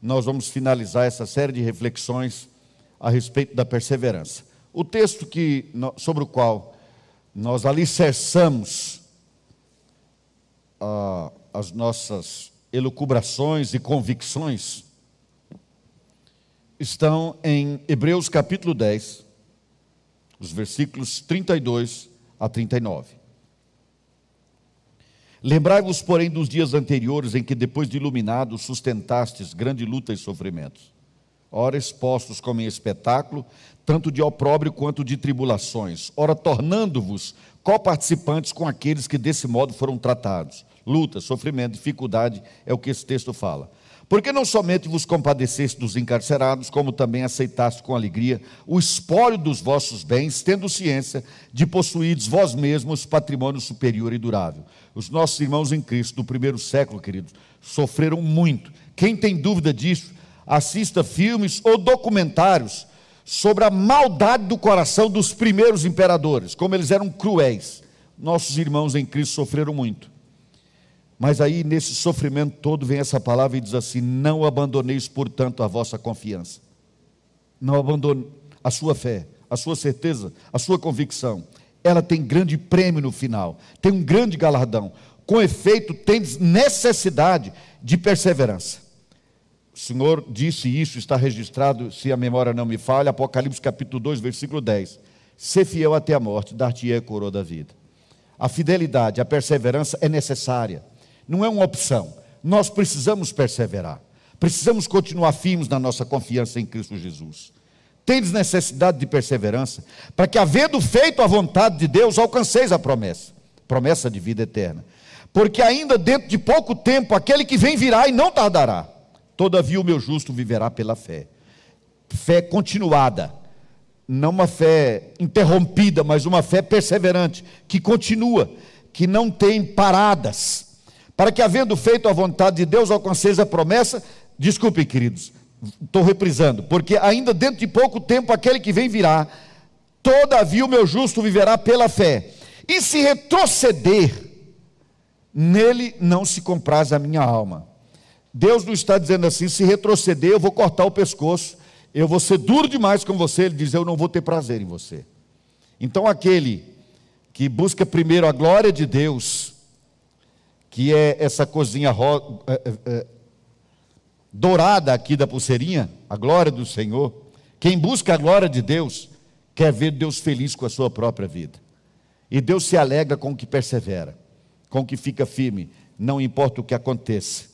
nós vamos finalizar essa série de reflexões a respeito da perseverança. O texto que, sobre o qual nós alicerçamos ah, as nossas elucubrações e convicções estão em Hebreus capítulo 10, os versículos 32 a 39. Lembrai-vos, porém, dos dias anteriores em que, depois de iluminados, sustentastes grande luta e sofrimentos. Ora, expostos como em espetáculo, tanto de opróbrio quanto de tribulações, ora, tornando-vos coparticipantes com aqueles que desse modo foram tratados. Luta, sofrimento, dificuldade é o que esse texto fala. Porque não somente vos compadeceste dos encarcerados, como também aceitaste com alegria o espólio dos vossos bens, tendo ciência de possuídes vós mesmos patrimônio superior e durável. Os nossos irmãos em Cristo do primeiro século, queridos, sofreram muito. Quem tem dúvida disso, assista filmes ou documentários sobre a maldade do coração dos primeiros imperadores, como eles eram cruéis. Nossos irmãos em Cristo sofreram muito. Mas aí, nesse sofrimento todo, vem essa palavra e diz assim: Não abandoneis, portanto, a vossa confiança. Não abandone a sua fé, a sua certeza, a sua convicção. Ela tem grande prêmio no final, tem um grande galardão. Com efeito, tem necessidade de perseverança. O Senhor disse isso, está registrado, se a memória não me falha, Apocalipse capítulo 2, versículo 10. Ser fiel até a morte, dar-te-ei a coroa da vida. A fidelidade, a perseverança é necessária não é uma opção. Nós precisamos perseverar. Precisamos continuar firmes na nossa confiança em Cristo Jesus. Tendes necessidade de perseverança, para que, havendo feito a vontade de Deus, alcanceis a promessa promessa de vida eterna. Porque ainda dentro de pouco tempo, aquele que vem virá e não tardará. Todavia, o meu justo viverá pela fé. Fé continuada, não uma fé interrompida, mas uma fé perseverante, que continua, que não tem paradas para que, havendo feito a vontade de Deus, alcanceis a promessa. Desculpem, queridos, estou reprisando, porque ainda dentro de pouco tempo aquele que vem virá, todavia o meu justo viverá pela fé. E se retroceder, nele não se compraz a minha alma. Deus não está dizendo assim: se retroceder, eu vou cortar o pescoço, eu vou ser duro demais com você. Ele diz: eu não vou ter prazer em você. Então, aquele que busca primeiro a glória de Deus, que é essa cozinha é, é, é, dourada aqui da pulseirinha, a glória do Senhor. Quem busca a glória de Deus, quer ver Deus feliz com a sua própria vida. E Deus se alegra com o que persevera, com o que fica firme, não importa o que aconteça.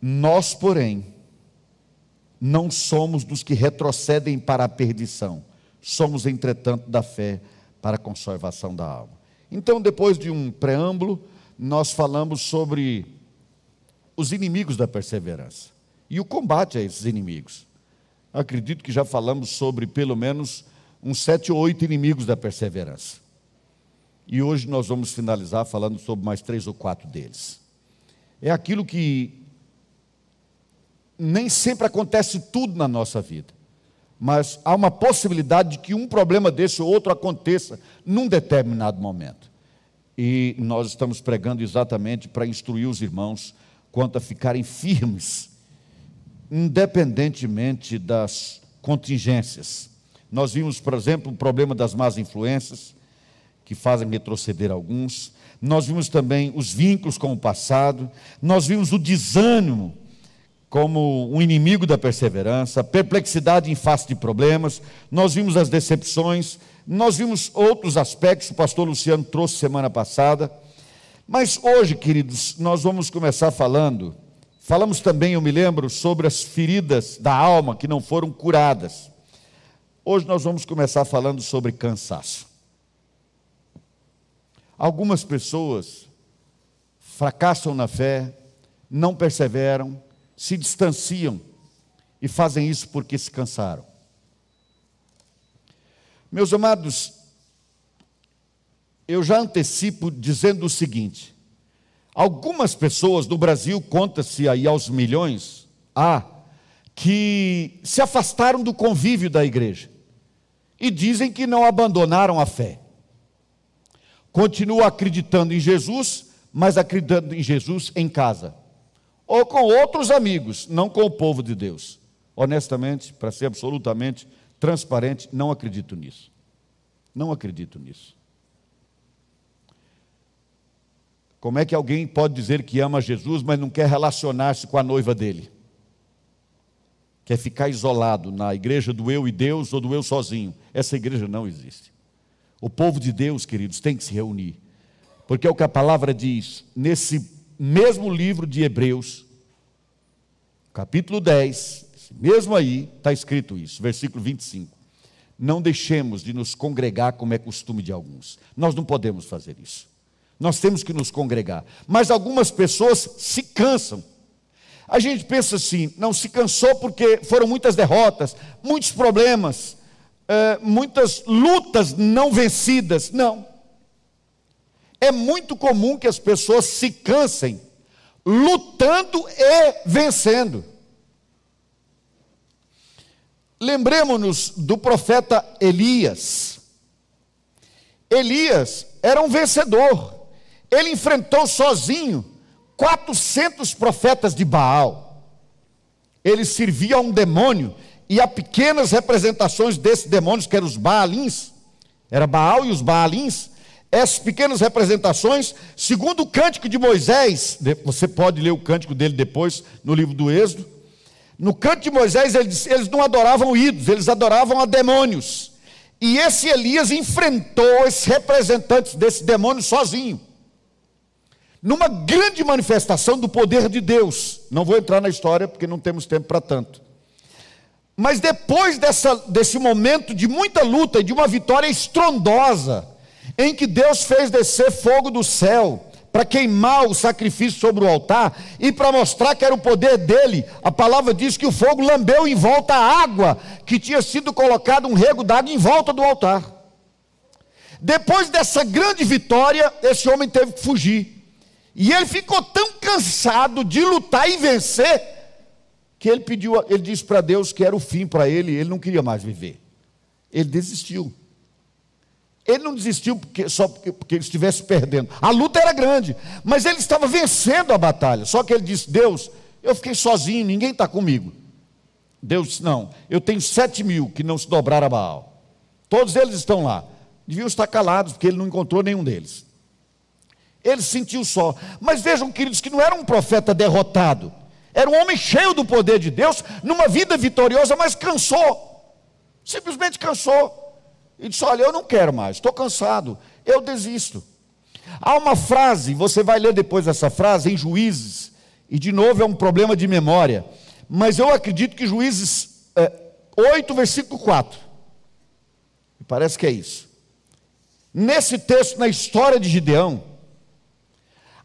Nós, porém, não somos dos que retrocedem para a perdição, somos, entretanto, da fé para a conservação da alma. Então, depois de um preâmbulo, nós falamos sobre os inimigos da perseverança e o combate a esses inimigos. Acredito que já falamos sobre pelo menos uns sete ou oito inimigos da perseverança. E hoje nós vamos finalizar falando sobre mais três ou quatro deles. É aquilo que nem sempre acontece tudo na nossa vida, mas há uma possibilidade de que um problema desse ou outro aconteça num determinado momento. E nós estamos pregando exatamente para instruir os irmãos quanto a ficarem firmes, independentemente das contingências. Nós vimos, por exemplo, o problema das más influências, que fazem retroceder alguns. Nós vimos também os vínculos com o passado. Nós vimos o desânimo como um inimigo da perseverança, perplexidade em face de problemas, nós vimos as decepções, nós vimos outros aspectos, o pastor Luciano trouxe semana passada, mas hoje, queridos, nós vamos começar falando, falamos também, eu me lembro, sobre as feridas da alma que não foram curadas. Hoje nós vamos começar falando sobre cansaço. Algumas pessoas fracassam na fé, não perseveram, se distanciam e fazem isso porque se cansaram. Meus amados, eu já antecipo dizendo o seguinte: algumas pessoas no Brasil, conta-se aí aos milhões, há, que se afastaram do convívio da igreja e dizem que não abandonaram a fé. Continuam acreditando em Jesus, mas acreditando em Jesus em casa ou com outros amigos, não com o povo de Deus. Honestamente, para ser absolutamente transparente, não acredito nisso. Não acredito nisso. Como é que alguém pode dizer que ama Jesus, mas não quer relacionar-se com a noiva dele? Quer ficar isolado na igreja do eu e Deus ou do eu sozinho? Essa igreja não existe. O povo de Deus, queridos, tem que se reunir. Porque é o que a palavra diz nesse mesmo livro de Hebreus, capítulo 10, mesmo aí, está escrito isso, versículo 25. Não deixemos de nos congregar como é costume de alguns. Nós não podemos fazer isso. Nós temos que nos congregar. Mas algumas pessoas se cansam. A gente pensa assim, não se cansou porque foram muitas derrotas, muitos problemas, é, muitas lutas não vencidas. Não. É muito comum que as pessoas se cansem lutando e vencendo. Lembremos-nos do profeta Elias. Elias era um vencedor. Ele enfrentou sozinho 400 profetas de Baal. Ele servia a um demônio e a pequenas representações desses demônios, que eram os Baalins, era Baal e os Baalins, essas pequenas representações, segundo o cântico de Moisés, você pode ler o cântico dele depois no livro do Êxodo. No cântico de Moisés, eles, não adoravam ídolos, eles adoravam a demônios. E esse Elias enfrentou esses representantes desse demônio sozinho numa grande manifestação do poder de Deus. Não vou entrar na história porque não temos tempo para tanto. Mas depois dessa, desse momento de muita luta e de uma vitória estrondosa, em que Deus fez descer fogo do céu para queimar o sacrifício sobre o altar e para mostrar que era o poder dele, a palavra diz que o fogo lambeu em volta a água que tinha sido colocado um rego d'água em volta do altar. Depois dessa grande vitória, esse homem teve que fugir. E ele ficou tão cansado de lutar e vencer, que ele pediu, ele disse para Deus que era o fim para ele, ele não queria mais viver. Ele desistiu. Ele não desistiu porque, só porque, porque ele estivesse perdendo. A luta era grande, mas ele estava vencendo a batalha. Só que ele disse: Deus, eu fiquei sozinho, ninguém está comigo. Deus disse: Não, eu tenho sete mil que não se dobraram a Baal. Todos eles estão lá. Deviam estar calados, porque ele não encontrou nenhum deles. Ele se sentiu só. Mas vejam, queridos, que não era um profeta derrotado. Era um homem cheio do poder de Deus, numa vida vitoriosa, mas cansou. Simplesmente cansou. E disse: Olha, eu não quero mais, estou cansado, eu desisto. Há uma frase, você vai ler depois essa frase em Juízes, e de novo é um problema de memória, mas eu acredito que Juízes é, 8, versículo 4. Parece que é isso. Nesse texto, na história de Gideão,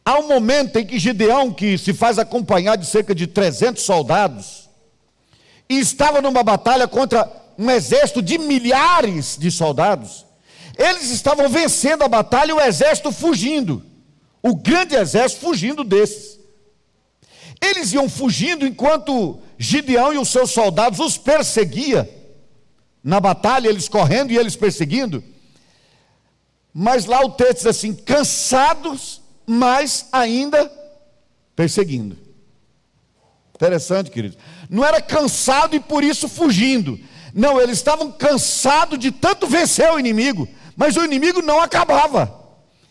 Há um momento em que Gideão, que se faz acompanhar de cerca de 300 soldados, e estava numa batalha contra um exército de milhares de soldados, eles estavam vencendo a batalha e o exército fugindo, o grande exército fugindo desses. Eles iam fugindo enquanto Gideão e os seus soldados os perseguia na batalha, eles correndo e eles perseguindo. Mas lá o texto diz assim: cansados mas ainda perseguindo. Interessante, querido. Não era cansado e por isso fugindo. Não, eles estavam cansados de tanto vencer o inimigo, mas o inimigo não acabava.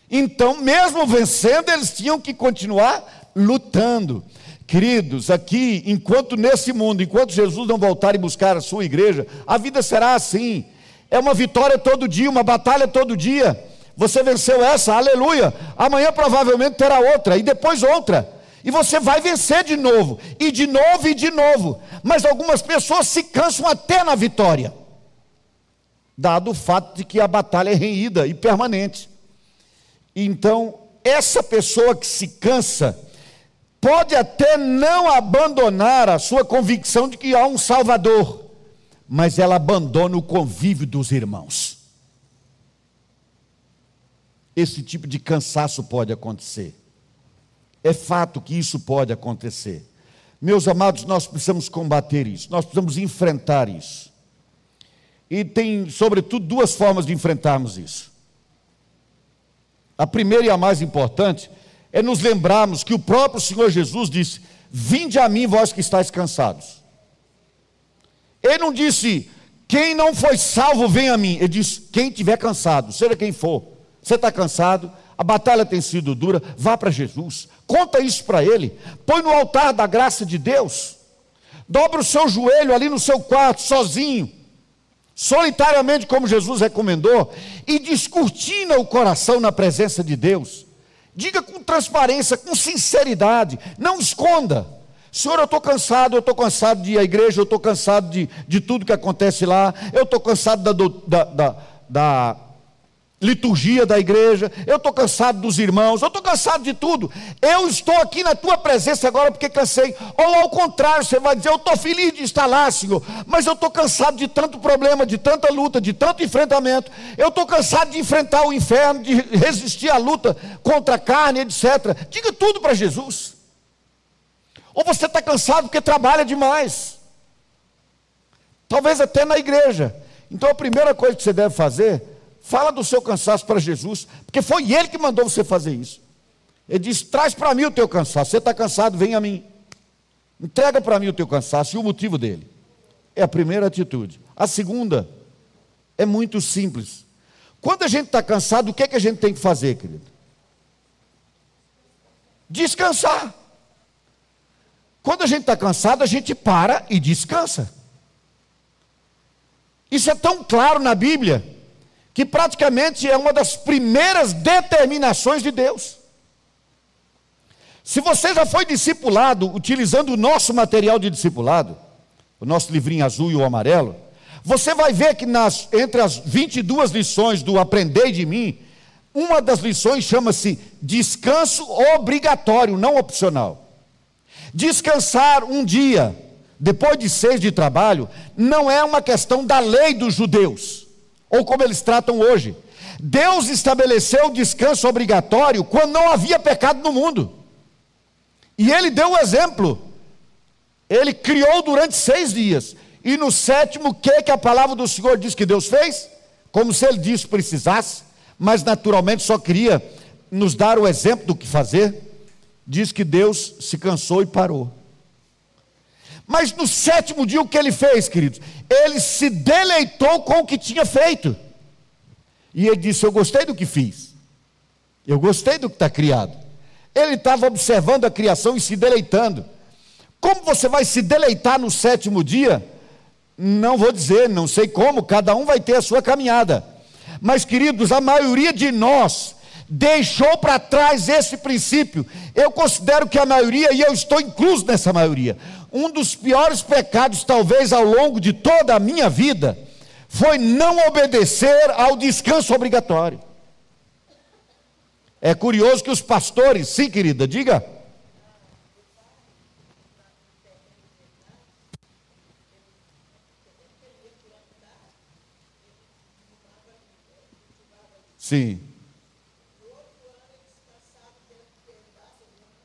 Então, mesmo vencendo, eles tinham que continuar lutando. Queridos, aqui, enquanto nesse mundo, enquanto Jesus não voltar e buscar a sua igreja, a vida será assim. É uma vitória todo dia, uma batalha todo dia. Você venceu essa, aleluia. Amanhã provavelmente terá outra, e depois outra. E você vai vencer de novo, e de novo e de novo. Mas algumas pessoas se cansam até na vitória, dado o fato de que a batalha é renhida e permanente. Então, essa pessoa que se cansa, pode até não abandonar a sua convicção de que há um Salvador, mas ela abandona o convívio dos irmãos esse tipo de cansaço pode acontecer. É fato que isso pode acontecer. Meus amados, nós precisamos combater isso, nós precisamos enfrentar isso. E tem, sobretudo, duas formas de enfrentarmos isso. A primeira e a mais importante é nos lembrarmos que o próprio Senhor Jesus disse: Vinde a mim, vós que estáis cansados. Ele não disse, quem não foi salvo, vem a mim. Ele disse, quem estiver cansado, seja quem for, você está cansado, a batalha tem sido dura, vá para Jesus, conta isso para Ele, põe no altar da graça de Deus, dobra o seu joelho ali no seu quarto, sozinho, solitariamente, como Jesus recomendou, e descortina o coração na presença de Deus. Diga com transparência, com sinceridade, não esconda. Senhor, eu estou cansado, eu estou cansado de ir à igreja, eu estou cansado de, de tudo que acontece lá, eu estou cansado da, da, da, da liturgia da igreja, eu estou cansado dos irmãos, eu estou cansado de tudo. Eu estou aqui na tua presença agora porque cansei. Ou ao contrário, você vai dizer: Eu estou feliz de estar lá, Senhor, mas eu estou cansado de tanto problema, de tanta luta, de tanto enfrentamento. Eu estou cansado de enfrentar o inferno, de resistir à luta contra a carne, etc. Diga tudo para Jesus. Ou você está cansado porque trabalha demais. Talvez até na igreja. Então a primeira coisa que você deve fazer Fala do seu cansaço para Jesus, porque foi Ele que mandou você fazer isso. Ele disse: traz para mim o teu cansaço. Você está cansado, vem a mim. Entrega para mim o teu cansaço e o motivo dele. É a primeira atitude. A segunda é muito simples. Quando a gente está cansado, o que, é que a gente tem que fazer, querido? Descansar. Quando a gente está cansado, a gente para e descansa. Isso é tão claro na Bíblia que praticamente é uma das primeiras determinações de Deus. Se você já foi discipulado utilizando o nosso material de discipulado, o nosso livrinho azul e o amarelo, você vai ver que nas, entre as 22 lições do Aprendei de mim, uma das lições chama-se descanso obrigatório, não opcional. Descansar um dia, depois de seis de trabalho, não é uma questão da lei dos judeus ou como eles tratam hoje. Deus estabeleceu o descanso obrigatório quando não havia pecado no mundo. E ele deu o um exemplo. Ele criou durante seis dias. E no sétimo, o que, que a palavra do Senhor diz que Deus fez? Como se ele disse precisasse, mas naturalmente só queria nos dar o exemplo do que fazer. Diz que Deus se cansou e parou. Mas no sétimo dia, o que ele fez, queridos? Ele se deleitou com o que tinha feito. E ele disse: Eu gostei do que fiz. Eu gostei do que está criado. Ele estava observando a criação e se deleitando. Como você vai se deleitar no sétimo dia? Não vou dizer, não sei como, cada um vai ter a sua caminhada. Mas, queridos, a maioria de nós deixou para trás esse princípio. Eu considero que a maioria, e eu estou incluso nessa maioria, um dos piores pecados, talvez ao longo de toda a minha vida, foi não obedecer ao descanso obrigatório. É curioso que os pastores, sim, querida, diga. Sim.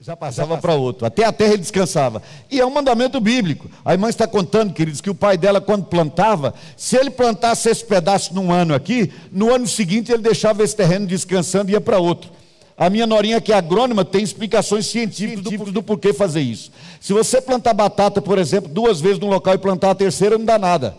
Já passava para outro, até a terra ele descansava. E é um mandamento bíblico. A irmã está contando, queridos, que o pai dela, quando plantava, se ele plantasse esse pedaço num ano aqui, no ano seguinte ele deixava esse terreno descansando e ia para outro. A minha norinha, que é agrônoma, tem explicações científicas do, do porquê fazer isso. Se você plantar batata, por exemplo, duas vezes num local e plantar a terceira, não dá nada.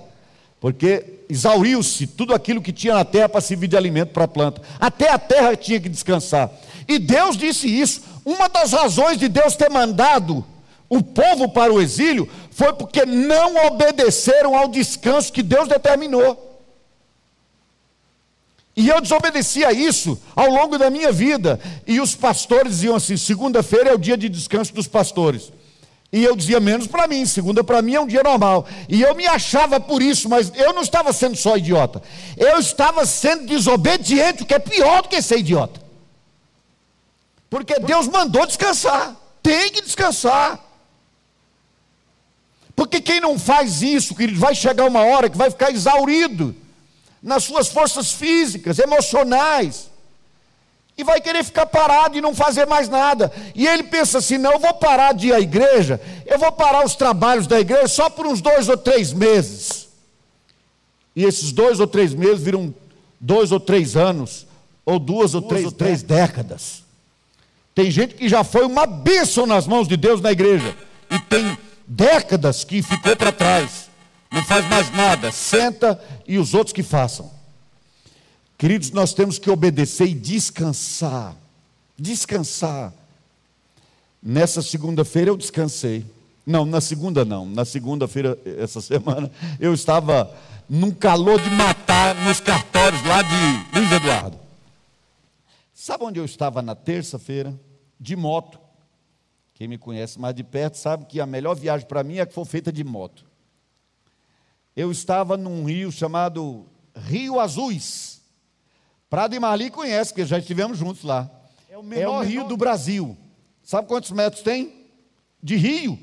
Porque exauriu-se tudo aquilo que tinha na terra para servir de alimento para a planta. Até a terra tinha que descansar. E Deus disse isso. Uma das razões de Deus ter mandado o povo para o exílio foi porque não obedeceram ao descanso que Deus determinou. E eu desobedeci a isso ao longo da minha vida. E os pastores diziam assim: segunda-feira é o dia de descanso dos pastores. E eu dizia menos para mim, segunda para mim é um dia normal. E eu me achava por isso, mas eu não estava sendo só idiota. Eu estava sendo desobediente, o que é pior do que ser idiota. Porque Deus mandou descansar. Tem que descansar. Porque quem não faz isso, querido, vai chegar uma hora que vai ficar exaurido nas suas forças físicas, emocionais. E vai querer ficar parado e não fazer mais nada. E ele pensa assim: não, eu vou parar de ir à igreja, eu vou parar os trabalhos da igreja só por uns dois ou três meses. E esses dois ou três meses viram dois ou três anos, ou duas, duas ou três, ou três décadas. Tem gente que já foi uma bênção nas mãos de Deus na igreja, e tem décadas que ficou para trás, não faz mais nada, senta e os outros que façam. Queridos, nós temos que obedecer e descansar. Descansar. Nessa segunda-feira eu descansei. Não, na segunda não. Na segunda-feira, essa semana, eu estava num calor de matar nos cartórios lá de Luiz Eduardo. Sabe onde eu estava na terça-feira? De moto. Quem me conhece mais de perto sabe que a melhor viagem para mim é que for feita de moto. Eu estava num rio chamado Rio Azuis. Prado e Marli conhece, porque já estivemos juntos lá. É o menor, é o menor rio do Brasil. Sabe quantos metros tem? De rio.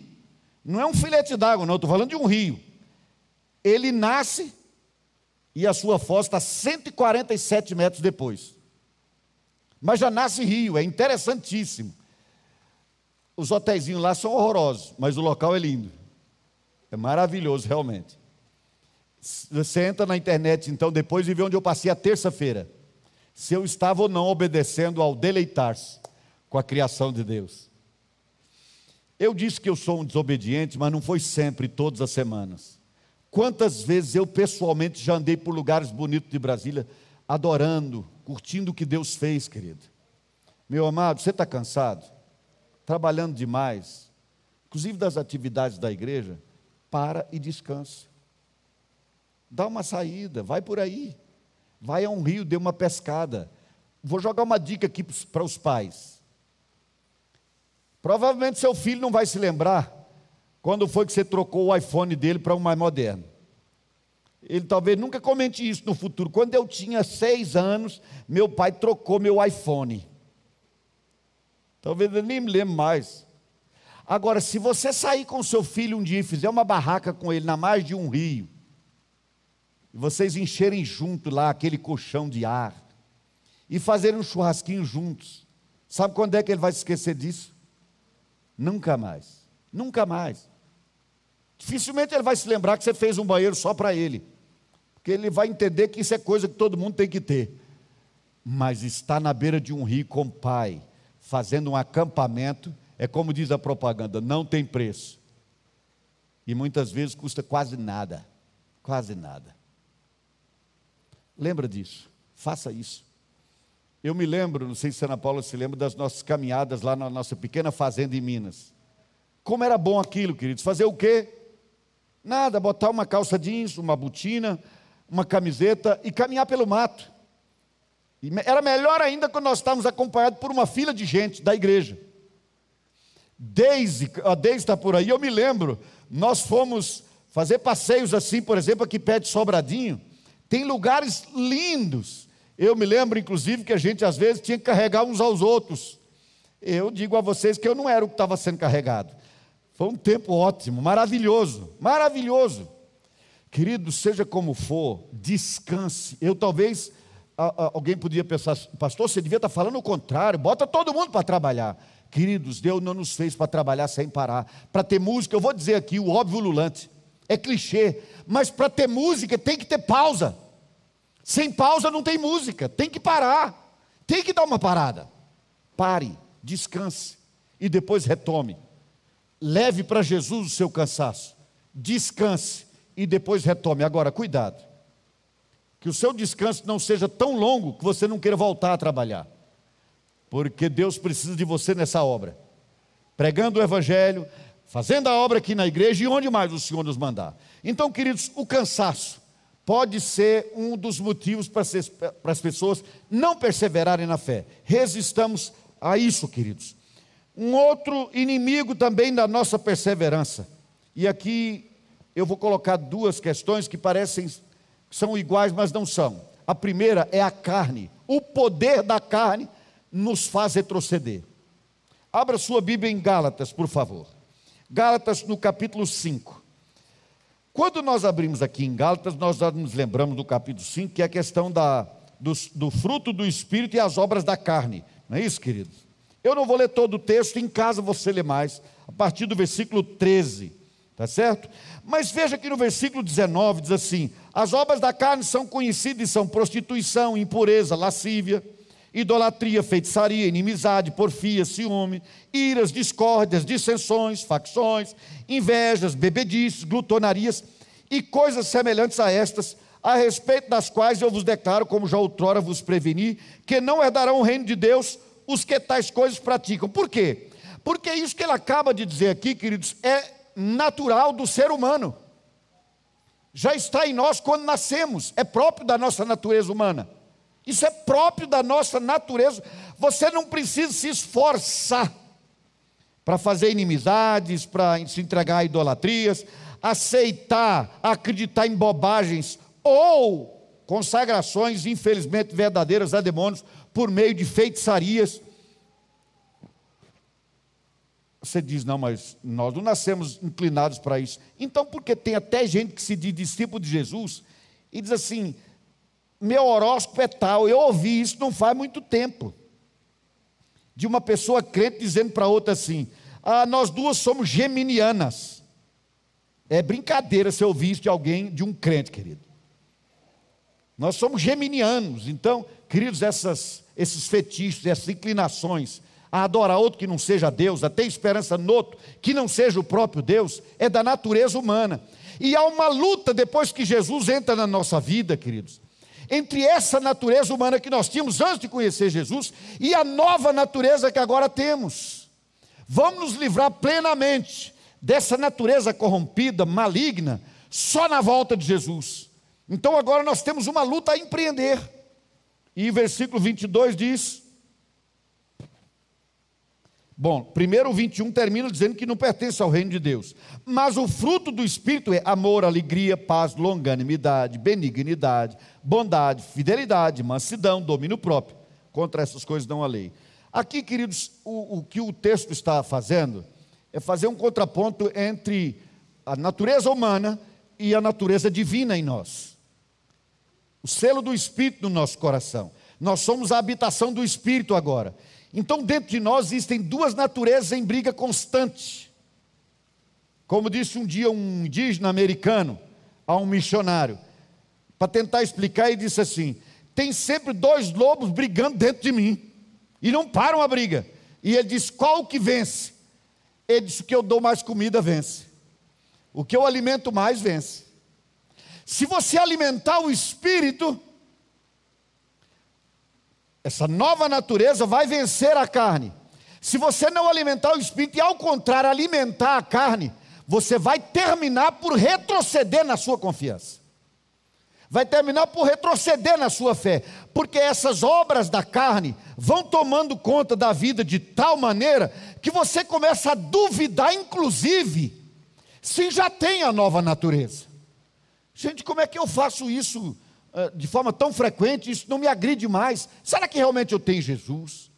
Não é um filete d'água, não, estou falando de um rio. Ele nasce e a sua foz está 147 metros depois. Mas já nasce rio, é interessantíssimo. Os hotéis lá são horrorosos, mas o local é lindo. É maravilhoso, realmente. Você entra na internet, então, depois e vê onde eu passei a terça-feira. Se eu estava ou não obedecendo ao deleitar-se com a criação de Deus. Eu disse que eu sou um desobediente, mas não foi sempre, todas as semanas. Quantas vezes eu pessoalmente já andei por lugares bonitos de Brasília, adorando, curtindo o que Deus fez, querido. Meu amado, você está cansado? Trabalhando demais, inclusive das atividades da igreja? Para e descanse. Dá uma saída, vai por aí. Vai a um rio, dê uma pescada. Vou jogar uma dica aqui para os pais. Provavelmente seu filho não vai se lembrar quando foi que você trocou o iPhone dele para um mais moderno? Ele talvez nunca comente isso no futuro. Quando eu tinha seis anos, meu pai trocou meu iPhone. Talvez ele nem me lembre mais. Agora, se você sair com seu filho um dia e fizer uma barraca com ele na margem de um rio, e vocês encherem junto lá aquele colchão de ar, e fazerem um churrasquinho juntos, sabe quando é que ele vai se esquecer disso? Nunca mais. Nunca mais. Dificilmente ele vai se lembrar que você fez um banheiro só para ele. Porque ele vai entender que isso é coisa que todo mundo tem que ter. Mas estar na beira de um rio com o pai, fazendo um acampamento, é como diz a propaganda, não tem preço. E muitas vezes custa quase nada. Quase nada. Lembra disso. Faça isso. Eu me lembro, não sei se Ana Paula se lembra das nossas caminhadas lá na nossa pequena fazenda em Minas. Como era bom aquilo, queridos. Fazer o quê? Nada, botar uma calça jeans, uma botina, uma camiseta e caminhar pelo mato. E era melhor ainda quando nós estávamos acompanhados por uma fila de gente da igreja. Desde, a Deise está por aí, eu me lembro, nós fomos fazer passeios assim, por exemplo, aqui perto de Sobradinho. Tem lugares lindos. Eu me lembro, inclusive, que a gente às vezes tinha que carregar uns aos outros. Eu digo a vocês que eu não era o que estava sendo carregado. Foi um tempo ótimo, maravilhoso, maravilhoso. Querido, seja como for, descanse. Eu talvez alguém podia pensar, pastor, você devia estar falando o contrário, bota todo mundo para trabalhar. Queridos, Deus não nos fez para trabalhar sem parar. Para ter música, eu vou dizer aqui o óbvio lulante. É clichê, mas para ter música tem que ter pausa. Sem pausa não tem música, tem que parar. Tem que dar uma parada. Pare, descanse e depois retome. Leve para Jesus o seu cansaço, descanse e depois retome. Agora, cuidado, que o seu descanso não seja tão longo que você não queira voltar a trabalhar, porque Deus precisa de você nessa obra, pregando o Evangelho, fazendo a obra aqui na igreja e onde mais o Senhor nos mandar. Então, queridos, o cansaço pode ser um dos motivos para, para as pessoas não perseverarem na fé. Resistamos a isso, queridos um outro inimigo também da nossa perseverança. E aqui eu vou colocar duas questões que parecem são iguais, mas não são. A primeira é a carne. O poder da carne nos faz retroceder. Abra sua Bíblia em Gálatas, por favor. Gálatas no capítulo 5. Quando nós abrimos aqui em Gálatas, nós nos lembramos do capítulo 5, que é a questão da, do, do fruto do Espírito e as obras da carne. Não é isso, queridos? Eu não vou ler todo o texto, em casa você lê mais, a partir do versículo 13, tá certo? Mas veja que no versículo 19 diz assim: As obras da carne são conhecidas e são prostituição, impureza, lascívia, idolatria, feitiçaria, inimizade, porfia, ciúme, iras, discórdias, dissensões, facções, invejas, bebedices, glutonarias e coisas semelhantes a estas, a respeito das quais eu vos declaro, como já outrora vos preveni, que não herdarão o reino de Deus os que tais coisas praticam. Por quê? Porque isso que ele acaba de dizer aqui, queridos, é natural do ser humano. Já está em nós quando nascemos, é próprio da nossa natureza humana. Isso é próprio da nossa natureza. Você não precisa se esforçar para fazer inimizades, para se entregar a idolatrias, aceitar, acreditar em bobagens ou consagrações, infelizmente verdadeiras a demônios, por meio de feitiçarias. Você diz, não, mas nós não nascemos inclinados para isso. Então, porque tem até gente que se diz discípulo de Jesus e diz assim: meu horóscopo é tal. Eu ouvi isso não faz muito tempo. De uma pessoa crente dizendo para outra assim: ah, nós duas somos geminianas. É brincadeira se eu ouvir isso de alguém, de um crente, querido. Nós somos geminianos, então, queridos, essas, esses fetiches, essas inclinações a adorar outro que não seja Deus, a ter esperança no outro que não seja o próprio Deus, é da natureza humana. E há uma luta depois que Jesus entra na nossa vida, queridos, entre essa natureza humana que nós tínhamos antes de conhecer Jesus e a nova natureza que agora temos. Vamos nos livrar plenamente dessa natureza corrompida, maligna, só na volta de Jesus. Então agora nós temos uma luta a empreender. E o versículo 22 diz: Bom, primeiro o 21 termina dizendo que não pertence ao reino de Deus. Mas o fruto do Espírito é amor, alegria, paz, longanimidade, benignidade, bondade, fidelidade, mansidão, domínio próprio. Contra essas coisas não há lei. Aqui, queridos, o, o que o texto está fazendo é fazer um contraponto entre a natureza humana e a natureza divina em nós. O selo do Espírito no nosso coração. Nós somos a habitação do Espírito agora. Então, dentro de nós existem duas naturezas em briga constante. Como disse um dia um indígena americano a um missionário, para tentar explicar, ele disse assim: tem sempre dois lobos brigando dentro de mim, e não param a briga. E ele disse: qual que vence? Ele disse: o que eu dou mais comida vence, o que eu alimento mais vence. Se você alimentar o espírito, essa nova natureza vai vencer a carne. Se você não alimentar o espírito e, ao contrário, alimentar a carne, você vai terminar por retroceder na sua confiança. Vai terminar por retroceder na sua fé, porque essas obras da carne vão tomando conta da vida de tal maneira que você começa a duvidar, inclusive, se já tem a nova natureza. Gente, como é que eu faço isso de forma tão frequente, isso não me agride mais. Será que realmente eu tenho Jesus?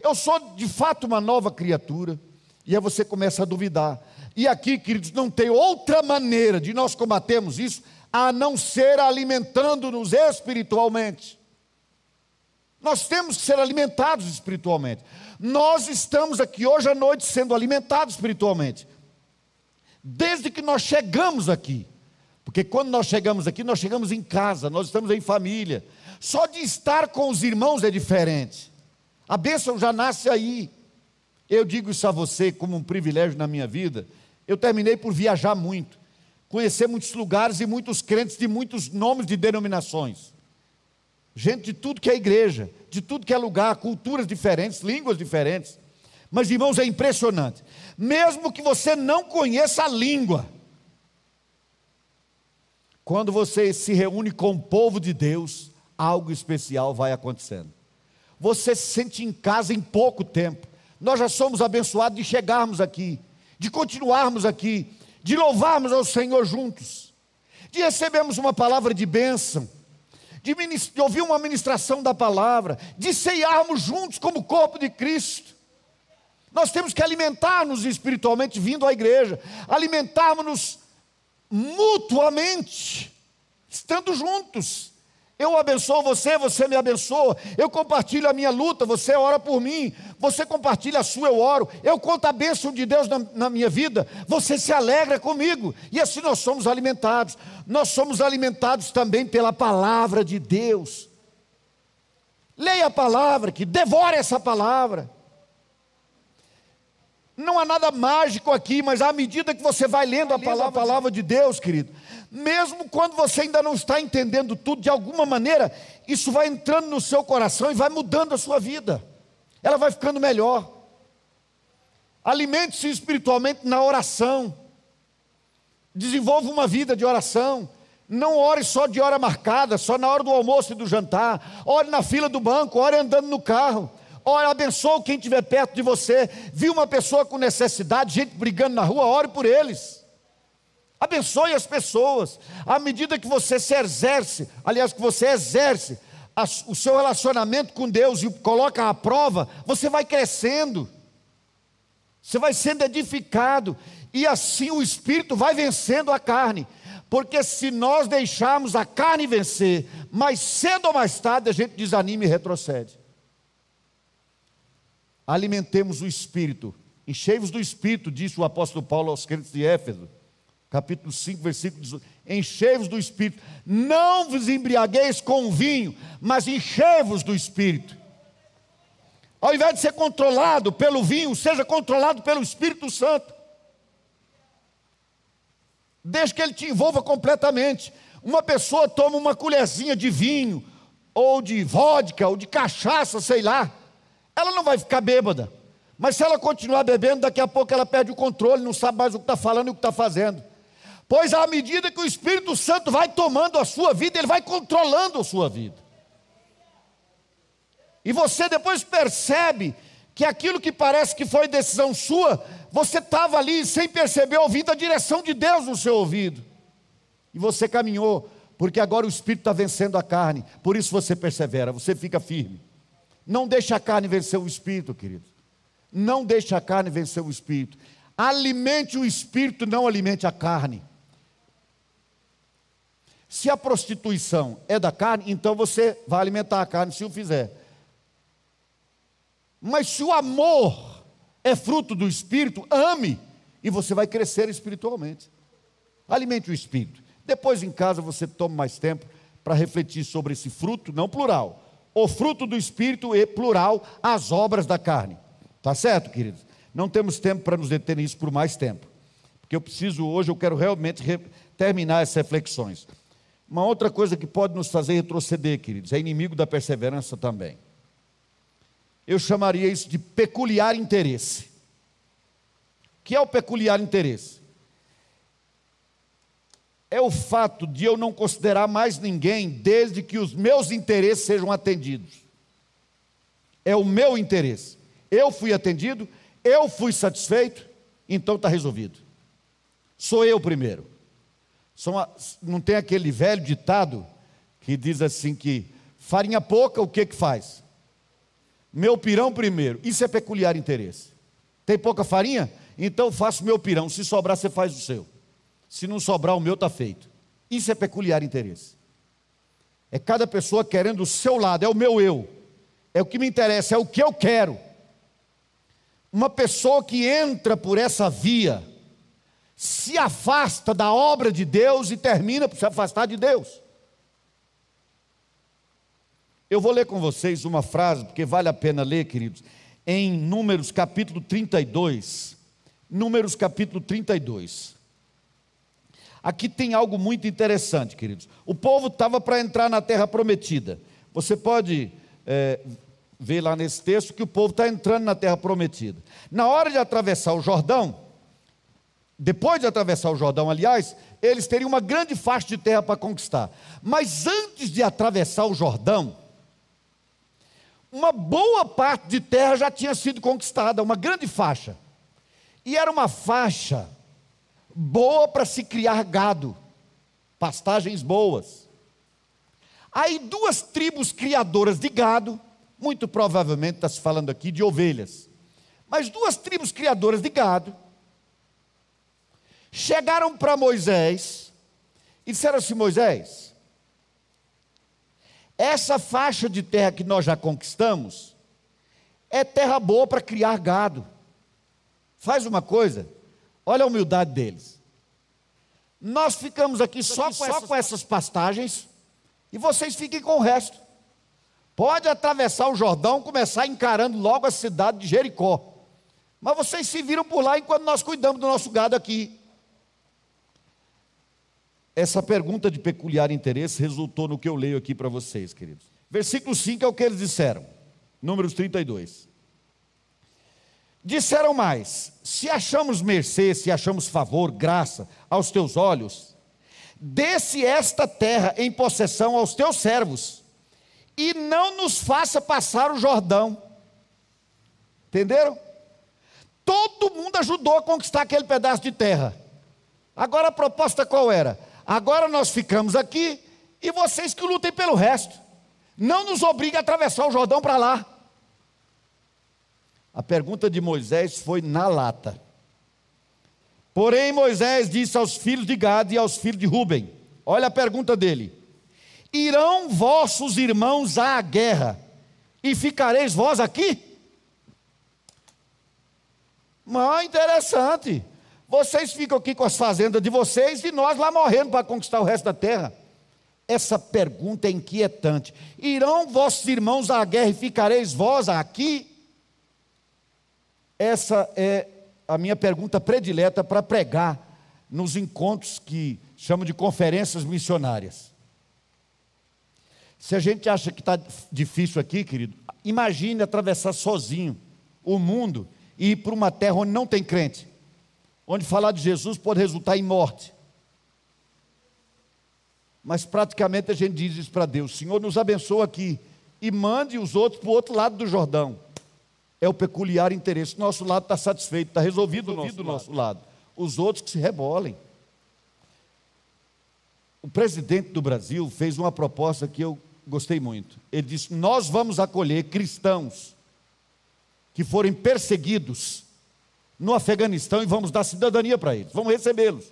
Eu sou de fato uma nova criatura? E aí você começa a duvidar. E aqui, queridos, não tem outra maneira de nós combatermos isso a não ser alimentando-nos espiritualmente. Nós temos que ser alimentados espiritualmente. Nós estamos aqui hoje à noite sendo alimentados espiritualmente. Desde que nós chegamos aqui. Porque quando nós chegamos aqui, nós chegamos em casa, nós estamos em família. Só de estar com os irmãos é diferente. A bênção já nasce aí. Eu digo isso a você como um privilégio na minha vida. Eu terminei por viajar muito, conhecer muitos lugares e muitos crentes de muitos nomes de denominações. Gente de tudo que é igreja, de tudo que é lugar, culturas diferentes, línguas diferentes. Mas, irmãos, é impressionante. Mesmo que você não conheça a língua, quando você se reúne com o povo de Deus, algo especial vai acontecendo. Você se sente em casa em pouco tempo. Nós já somos abençoados de chegarmos aqui, de continuarmos aqui, de louvarmos ao Senhor juntos, de recebermos uma palavra de bênção, de, de ouvir uma ministração da palavra, de ceiarmos juntos como corpo de Cristo. Nós temos que alimentar-nos espiritualmente vindo à igreja, alimentarmos-nos mutuamente, estando juntos. Eu abençoo você, você me abençoa. Eu compartilho a minha luta, você ora por mim. Você compartilha a sua, eu oro. Eu conto a bênção de Deus na, na, minha vida, você se alegra comigo. E assim nós somos alimentados. Nós somos alimentados também pela palavra de Deus. Leia a palavra, que devore essa palavra. Não há nada mágico aqui, mas à medida que você vai lendo a palavra, a palavra de Deus, querido, mesmo quando você ainda não está entendendo tudo, de alguma maneira, isso vai entrando no seu coração e vai mudando a sua vida. Ela vai ficando melhor. Alimente-se espiritualmente na oração. Desenvolva uma vida de oração. Não ore só de hora marcada, só na hora do almoço e do jantar. Ore na fila do banco, ore andando no carro. Ore, abençoe quem estiver perto de você. Viu uma pessoa com necessidade, gente brigando na rua, ore por eles. Abençoe as pessoas. À medida que você se exerce, aliás, que você exerce o seu relacionamento com Deus e coloca à prova, você vai crescendo. Você vai sendo edificado. E assim o Espírito vai vencendo a carne. Porque se nós deixarmos a carne vencer, mais cedo ou mais tarde a gente desanima e retrocede. Alimentemos o espírito, enchei-vos do espírito, disse o apóstolo Paulo aos crentes de Éfeso, capítulo 5, versículo 18. Enchei-vos do espírito, não vos embriagueis com vinho, mas enchei-vos do espírito. Ao invés de ser controlado pelo vinho, seja controlado pelo Espírito Santo. Deixe que ele te envolva completamente. Uma pessoa toma uma colherzinha de vinho, ou de vodka, ou de cachaça, sei lá. Ela não vai ficar bêbada. Mas se ela continuar bebendo, daqui a pouco ela perde o controle, não sabe mais o que está falando e o que está fazendo. Pois à medida que o Espírito Santo vai tomando a sua vida, ele vai controlando a sua vida. E você depois percebe que aquilo que parece que foi decisão sua, você estava ali sem perceber, ouvindo a direção de Deus no seu ouvido. E você caminhou, porque agora o Espírito está vencendo a carne. Por isso você persevera, você fica firme. Não deixe a carne vencer o Espírito, querido. Não deixe a carne vencer o Espírito. Alimente o Espírito, não alimente a carne. Se a prostituição é da carne, então você vai alimentar a carne se o fizer. Mas se o amor é fruto do Espírito, ame e você vai crescer espiritualmente. Alimente o Espírito. Depois em casa você toma mais tempo para refletir sobre esse fruto, não plural. O fruto do Espírito e plural, as obras da carne. Tá certo, queridos? Não temos tempo para nos deter nisso por mais tempo. Porque eu preciso, hoje, eu quero realmente terminar essas reflexões. Uma outra coisa que pode nos fazer retroceder, queridos, é inimigo da perseverança também eu chamaria isso de peculiar interesse. O que é o peculiar interesse? É o fato de eu não considerar mais ninguém desde que os meus interesses sejam atendidos. É o meu interesse. Eu fui atendido, eu fui satisfeito, então está resolvido. Sou eu primeiro. não tem aquele velho ditado que diz assim que farinha pouca, o que que faz? meu pirão primeiro. Isso é peculiar interesse. Tem pouca farinha? Então faço meu pirão. Se sobrar, você faz o seu. Se não sobrar, o meu está feito. Isso é peculiar interesse. É cada pessoa querendo o seu lado, é o meu eu. É o que me interessa, é o que eu quero. Uma pessoa que entra por essa via se afasta da obra de Deus e termina por se afastar de Deus. Eu vou ler com vocês uma frase, porque vale a pena ler, queridos, em Números capítulo 32. Números capítulo 32. Aqui tem algo muito interessante, queridos. O povo estava para entrar na terra prometida. Você pode é, ver lá nesse texto que o povo está entrando na terra prometida. Na hora de atravessar o Jordão, depois de atravessar o Jordão, aliás, eles teriam uma grande faixa de terra para conquistar. Mas antes de atravessar o Jordão, uma boa parte de terra já tinha sido conquistada, uma grande faixa. E era uma faixa boa para se criar gado, pastagens boas. Aí duas tribos criadoras de gado, muito provavelmente está se falando aqui de ovelhas, mas duas tribos criadoras de gado, chegaram para Moisés e disseram assim: Moisés, essa faixa de terra que nós já conquistamos é terra boa para criar gado. Faz uma coisa, olha a humildade deles. Nós ficamos aqui só, com, só essas... com essas pastagens e vocês fiquem com o resto. Pode atravessar o Jordão, começar encarando logo a cidade de Jericó. Mas vocês se viram por lá enquanto nós cuidamos do nosso gado aqui. Essa pergunta de peculiar interesse resultou no que eu leio aqui para vocês, queridos. Versículo 5 é o que eles disseram, Números 32. Disseram mais: se achamos mercê, se achamos favor, graça aos teus olhos, desce esta terra em possessão aos teus servos, e não nos faça passar o Jordão. Entenderam? Todo mundo ajudou a conquistar aquele pedaço de terra. Agora a proposta qual era? Agora nós ficamos aqui e vocês que lutem pelo resto. Não nos obrigue a atravessar o Jordão para lá. A pergunta de Moisés foi na lata. Porém, Moisés disse aos filhos de Gad e aos filhos de Ruben: Olha a pergunta dele: Irão vossos irmãos à guerra e ficareis vós aqui? Mas interessante. Vocês ficam aqui com as fazendas de vocês e nós lá morrendo para conquistar o resto da terra. Essa pergunta é inquietante. Irão vossos irmãos à guerra e ficareis vós aqui? Essa é a minha pergunta predileta para pregar nos encontros que chamo de conferências missionárias. Se a gente acha que está difícil aqui, querido, imagine atravessar sozinho o mundo e ir para uma terra onde não tem crente onde falar de Jesus pode resultar em morte. Mas praticamente a gente diz isso para Deus: Senhor, nos abençoa aqui e mande os outros para o outro lado do Jordão. É o peculiar interesse. Nosso lado está satisfeito, está resolvido, resolvido do nosso, nosso lado. lado. Os outros que se rebolem. O presidente do Brasil fez uma proposta que eu gostei muito. Ele disse: Nós vamos acolher cristãos que forem perseguidos no Afeganistão e vamos dar cidadania para eles, vamos recebê-los.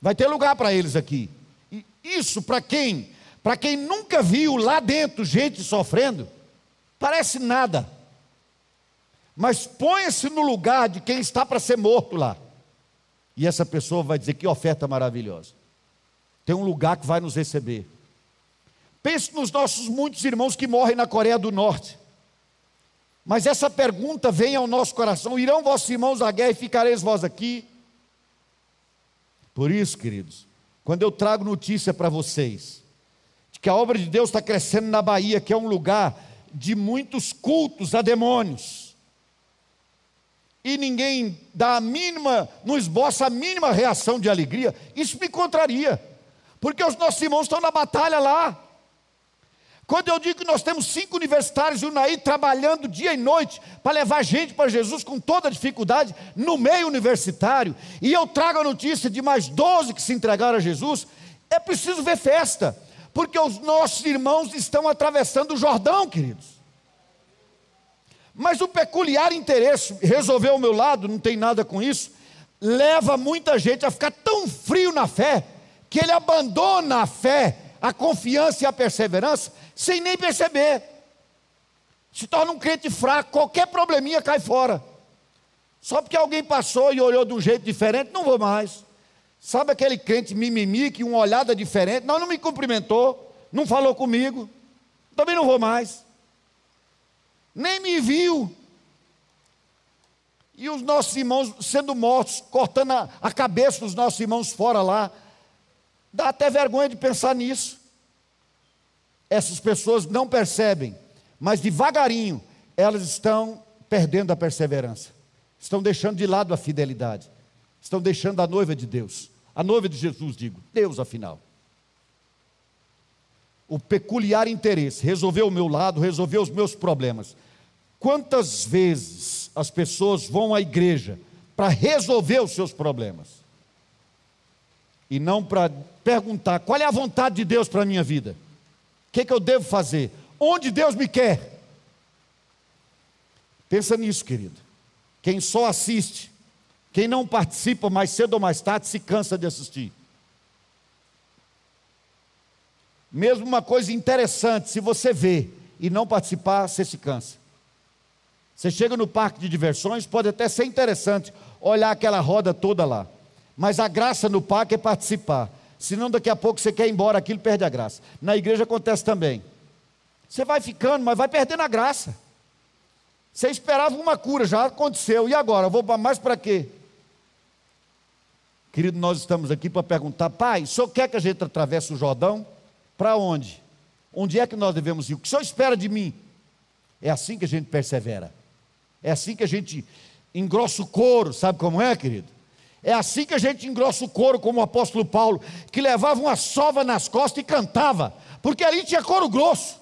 Vai ter lugar para eles aqui. E isso para quem? Para quem nunca viu lá dentro gente sofrendo, parece nada. Mas ponha-se no lugar de quem está para ser morto lá. E essa pessoa vai dizer: que oferta maravilhosa. Tem um lugar que vai nos receber. Pense nos nossos muitos irmãos que morrem na Coreia do Norte. Mas essa pergunta vem ao nosso coração: irão vossos irmãos à guerra e ficareis vós aqui? Por isso, queridos, quando eu trago notícia para vocês, de que a obra de Deus está crescendo na Bahia, que é um lugar de muitos cultos a demônios, e ninguém dá a mínima, não esboça a mínima reação de alegria, isso me contraria, porque os nossos irmãos estão na batalha lá, quando eu digo que nós temos cinco universitários e Unaí trabalhando dia e noite para levar gente para Jesus com toda dificuldade no meio universitário, e eu trago a notícia de mais 12 que se entregaram a Jesus, é preciso ver festa, porque os nossos irmãos estão atravessando o Jordão, queridos. Mas o peculiar interesse, resolver o meu lado, não tem nada com isso, leva muita gente a ficar tão frio na fé, que ele abandona a fé, a confiança e a perseverança sem nem perceber. Se torna um crente fraco, qualquer probleminha cai fora. Só porque alguém passou e olhou de um jeito diferente, não vou mais. Sabe aquele crente mimimi que uma olhada diferente, não, não me cumprimentou, não falou comigo, também não vou mais. Nem me viu. E os nossos irmãos sendo mortos, cortando a, a cabeça dos nossos irmãos fora lá. Dá até vergonha de pensar nisso essas pessoas não percebem, mas devagarinho elas estão perdendo a perseverança, estão deixando de lado a fidelidade, estão deixando a noiva de Deus, a noiva de Jesus, digo, Deus afinal. O peculiar interesse, resolver o meu lado, resolver os meus problemas. Quantas vezes as pessoas vão à igreja para resolver os seus problemas? E não para perguntar qual é a vontade de Deus para a minha vida que, que eu devo fazer? Onde Deus me quer? Pensa nisso, querido. Quem só assiste, quem não participa mais cedo ou mais tarde, se cansa de assistir. Mesmo uma coisa interessante, se você vê e não participar, você se cansa. Você chega no parque de diversões, pode até ser interessante olhar aquela roda toda lá, mas a graça no parque é participar senão daqui a pouco você quer ir embora, aquilo perde a graça. Na igreja acontece também. Você vai ficando, mas vai perdendo a graça. Você esperava uma cura, já aconteceu. E agora? Vou mais para quê? Querido, nós estamos aqui para perguntar, pai, o senhor quer que a gente atravesse o Jordão? Para onde? Onde é que nós devemos ir? O que o senhor espera de mim? É assim que a gente persevera. É assim que a gente engrossa o couro, sabe como é, querido? É assim que a gente engrossa o couro, como o apóstolo Paulo, que levava uma sova nas costas e cantava, porque ali tinha couro grosso,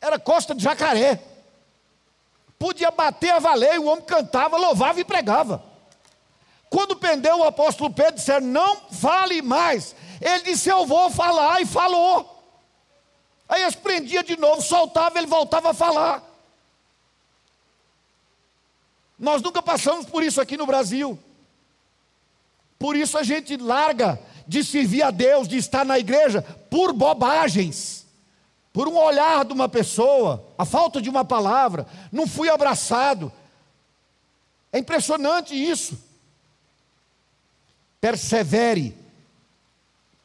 era costa de jacaré. Podia bater a valer, o homem cantava, louvava e pregava. Quando pendeu o apóstolo Pedro, disseram: Não fale mais. Ele disse: Eu vou falar, e falou. Aí eles prendia de novo, soltava, ele voltava a falar. Nós nunca passamos por isso aqui no Brasil. Por isso a gente larga de servir a Deus, de estar na igreja, por bobagens, por um olhar de uma pessoa, a falta de uma palavra, não fui abraçado. É impressionante isso. Persevere,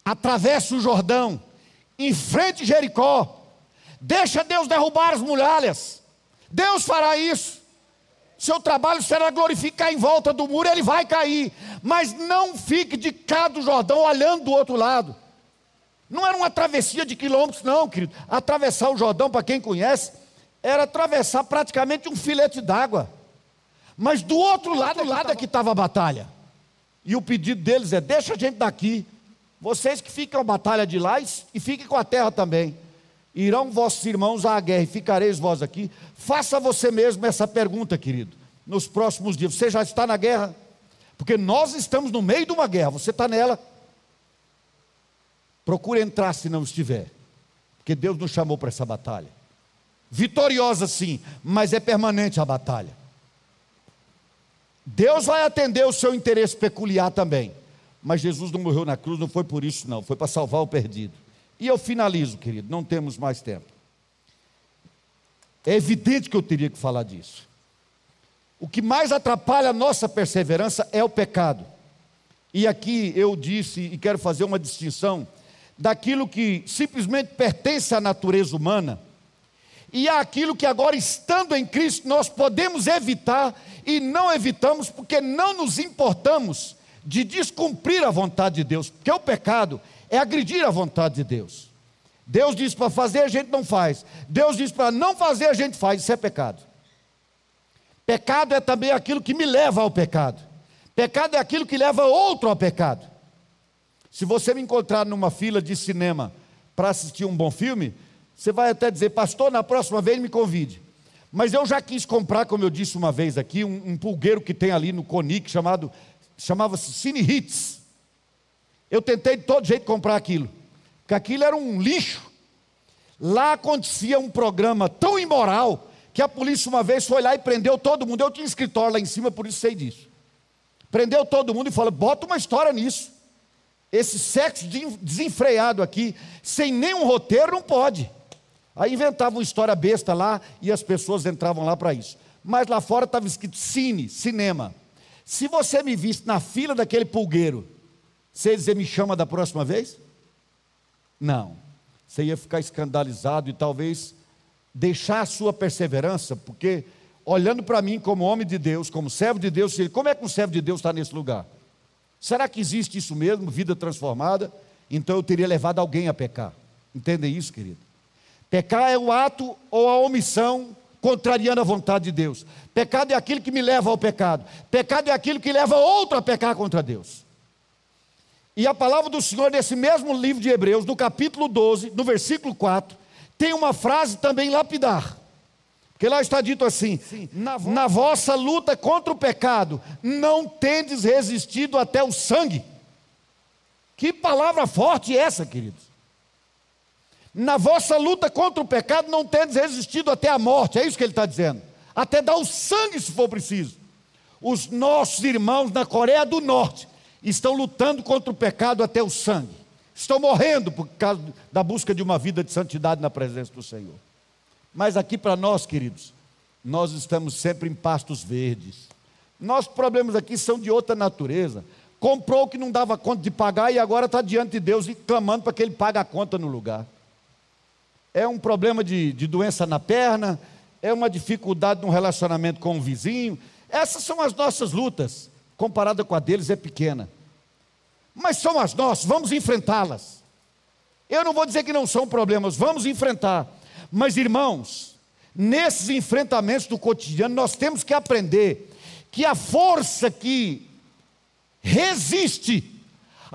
atravesse o Jordão, enfrente Jericó, deixa Deus derrubar as muralhas, Deus fará isso. Seu trabalho será glorificar em volta do muro, ele vai cair. Mas não fique de cá do Jordão olhando do outro lado. Não era uma travessia de quilômetros, não, querido. Atravessar o Jordão, para quem conhece, era atravessar praticamente um filete d'água. Mas do outro lado, do lado é que estava a batalha. E o pedido deles é: deixa a gente daqui. Vocês que ficam batalha de lá e fiquem com a terra também. Irão vossos irmãos à guerra e ficareis vós aqui? Faça você mesmo essa pergunta, querido, nos próximos dias. Você já está na guerra? Porque nós estamos no meio de uma guerra, você está nela. Procure entrar se não estiver, porque Deus nos chamou para essa batalha. Vitoriosa sim, mas é permanente a batalha. Deus vai atender o seu interesse peculiar também. Mas Jesus não morreu na cruz, não foi por isso, não, foi para salvar o perdido. E eu finalizo, querido, não temos mais tempo. É evidente que eu teria que falar disso. O que mais atrapalha a nossa perseverança é o pecado. E aqui eu disse e quero fazer uma distinção daquilo que simplesmente pertence à natureza humana e aquilo que agora, estando em Cristo, nós podemos evitar e não evitamos porque não nos importamos de descumprir a vontade de Deus, porque o pecado é agredir a vontade de Deus. Deus diz para fazer, a gente não faz. Deus diz para não fazer, a gente faz. Isso é pecado. Pecado é também aquilo que me leva ao pecado. Pecado é aquilo que leva outro ao pecado. Se você me encontrar numa fila de cinema para assistir um bom filme, você vai até dizer, pastor, na próxima vez me convide. Mas eu já quis comprar, como eu disse uma vez aqui, um, um pulgueiro que tem ali no Conic chamado chamava-se Cine Hits. Eu tentei de todo jeito comprar aquilo, porque aquilo era um lixo. Lá acontecia um programa tão imoral que a polícia uma vez foi lá e prendeu todo mundo. Eu tinha escritório lá em cima, por isso sei disso. Prendeu todo mundo e falou: bota uma história nisso. Esse sexo desenfreado aqui, sem nenhum roteiro, não pode. Aí inventavam uma história besta lá e as pessoas entravam lá para isso. Mas lá fora estava escrito cine, cinema. Se você me visse na fila daquele pulgueiro, você ia dizer, me chama da próxima vez? Não. Você ia ficar escandalizado e talvez deixar a sua perseverança, porque olhando para mim como homem de Deus, como servo de Deus, como é que um servo de Deus está nesse lugar? Será que existe isso mesmo, vida transformada? Então eu teria levado alguém a pecar. Entendem isso, querido? Pecar é o ato ou a omissão contrariando a vontade de Deus. Pecado é aquilo que me leva ao pecado. Pecado é aquilo que leva outro a pecar contra Deus. E a palavra do Senhor, nesse mesmo livro de Hebreus, no capítulo 12, no versículo 4, tem uma frase também lapidar. Que lá está dito assim: Sim, na, vo na vossa luta contra o pecado, não tendes resistido até o sangue. Que palavra forte é essa, queridos? Na vossa luta contra o pecado, não tendes resistido até a morte, é isso que ele está dizendo. Até dar o sangue se for preciso. Os nossos irmãos na Coreia do Norte estão lutando contra o pecado até o sangue. Estão morrendo por causa da busca de uma vida de santidade na presença do Senhor. Mas aqui para nós, queridos, nós estamos sempre em pastos verdes. Nossos problemas aqui são de outra natureza. Comprou o que não dava conta de pagar e agora está diante de Deus e clamando para que Ele pague a conta no lugar. É um problema de, de doença na perna, é uma dificuldade no relacionamento com o vizinho. Essas são as nossas lutas, comparada com a deles é pequena. Mas são as nossas, vamos enfrentá-las. Eu não vou dizer que não são problemas, vamos enfrentar. Mas irmãos, nesses enfrentamentos do cotidiano, nós temos que aprender que a força que resiste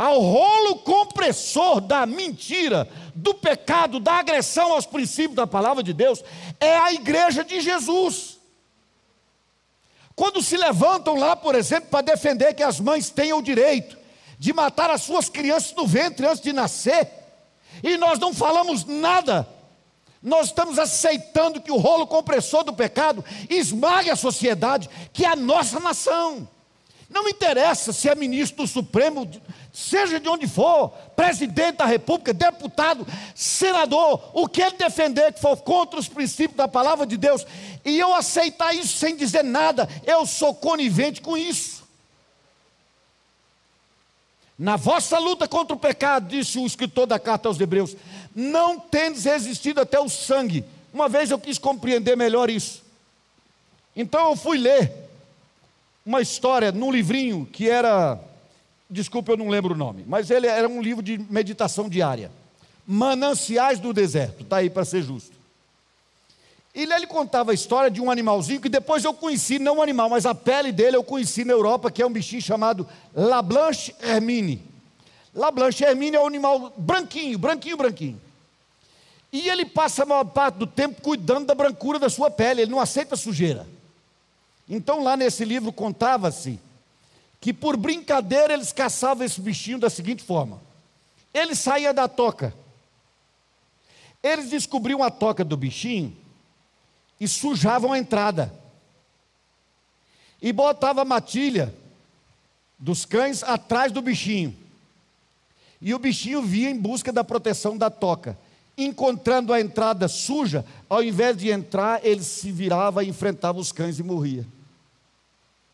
ao rolo compressor da mentira, do pecado, da agressão aos princípios da palavra de Deus, é a igreja de Jesus. Quando se levantam lá, por exemplo, para defender que as mães tenham o direito de matar as suas crianças no ventre antes de nascer, e nós não falamos nada, nós estamos aceitando que o rolo compressor do pecado esmague a sociedade, que é a nossa nação. Não interessa se é ministro do Supremo, seja de onde for, presidente da República, deputado, senador, o que ele defender que for contra os princípios da palavra de Deus, e eu aceitar isso sem dizer nada, eu sou conivente com isso. Na vossa luta contra o pecado, disse o escritor da carta aos Hebreus, não tendes resistido até o sangue. Uma vez eu quis compreender melhor isso. Então eu fui ler uma história num livrinho que era, desculpa, eu não lembro o nome, mas ele era um livro de meditação diária. Mananciais do deserto, está aí para ser justo. E ele contava a história de um animalzinho que depois eu conheci, não o animal, mas a pele dele eu conheci na Europa, que é um bichinho chamado La Blanche Hermine. La Blanche Hermine é um animal branquinho, branquinho, branquinho. E ele passa a maior parte do tempo cuidando da brancura da sua pele, ele não aceita sujeira. Então, lá nesse livro contava-se que por brincadeira eles caçavam esse bichinho da seguinte forma: ele saía da toca, eles descobriam a toca do bichinho e sujavam a entrada, e botavam a matilha dos cães atrás do bichinho, e o bichinho via em busca da proteção da toca. Encontrando a entrada suja, ao invés de entrar, ele se virava enfrentava os cães e morria.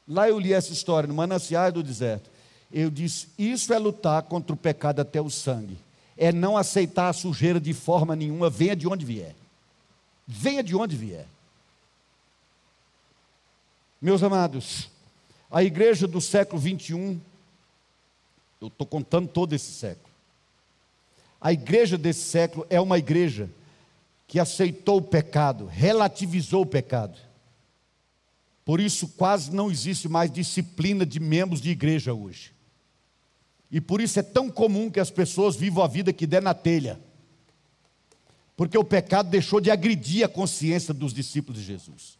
Lá eu li essa história, no manancial do deserto. Eu disse: Isso é lutar contra o pecado até o sangue. É não aceitar a sujeira de forma nenhuma, venha de onde vier. Venha de onde vier. Meus amados, a igreja do século 21, eu estou contando todo esse século a igreja desse século é uma igreja que aceitou o pecado, relativizou o pecado. Por isso, quase não existe mais disciplina de membros de igreja hoje. E por isso é tão comum que as pessoas vivam a vida que der na telha. Porque o pecado deixou de agredir a consciência dos discípulos de Jesus.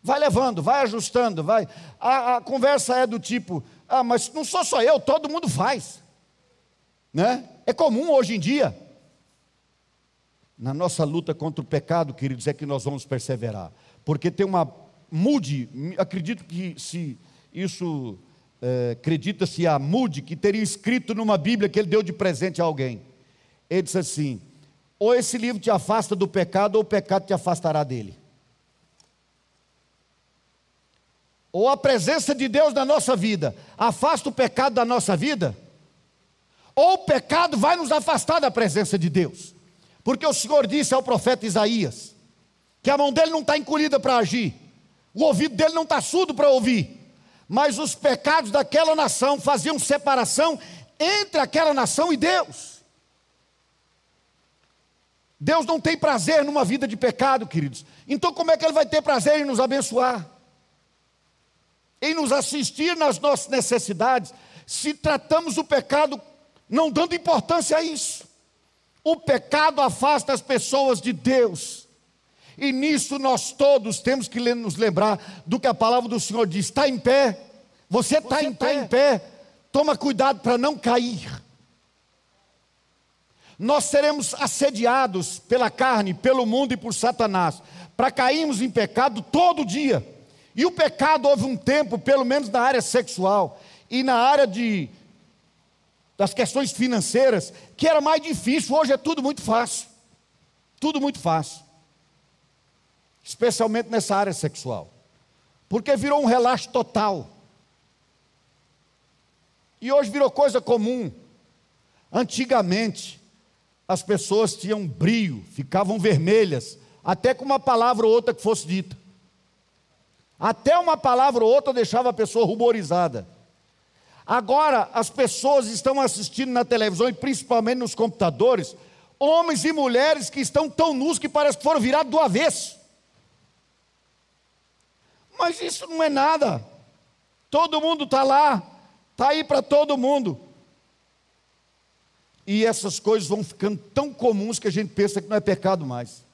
Vai levando, vai ajustando, vai. A, a conversa é do tipo: ah, mas não sou só eu, todo mundo faz. Né? É comum hoje em dia. Na nossa luta contra o pecado, queridos, é que nós vamos perseverar. Porque tem uma Mude, acredito que se isso é, acredita-se a Mude, que teria escrito numa Bíblia que ele deu de presente a alguém. Ele disse assim: ou esse livro te afasta do pecado, ou o pecado te afastará dele. Ou a presença de Deus na nossa vida afasta o pecado da nossa vida, ou o pecado vai nos afastar da presença de Deus. Porque o Senhor disse ao profeta Isaías que a mão dele não está encolhida para agir, o ouvido dele não está surdo para ouvir, mas os pecados daquela nação faziam separação entre aquela nação e Deus. Deus não tem prazer numa vida de pecado, queridos. Então, como é que Ele vai ter prazer em nos abençoar? Em nos assistir nas nossas necessidades, se tratamos o pecado não dando importância a isso. O pecado afasta as pessoas de Deus. E nisso nós todos temos que nos lembrar do que a palavra do Senhor diz: está em pé, você está em, tá em pé, toma cuidado para não cair. Nós seremos assediados pela carne, pelo mundo e por Satanás, para cairmos em pecado todo dia. E o pecado houve um tempo, pelo menos na área sexual e na área de das questões financeiras, que era mais difícil, hoje é tudo muito fácil. Tudo muito fácil. Especialmente nessa área sexual. Porque virou um relaxo total. E hoje virou coisa comum. Antigamente, as pessoas tinham brio, ficavam vermelhas, até com uma palavra ou outra que fosse dita. Até uma palavra ou outra deixava a pessoa ruborizada. Agora, as pessoas estão assistindo na televisão e principalmente nos computadores, homens e mulheres que estão tão nus que parece que foram virados do avesso. Mas isso não é nada. Todo mundo está lá, está aí para todo mundo. E essas coisas vão ficando tão comuns que a gente pensa que não é pecado mais.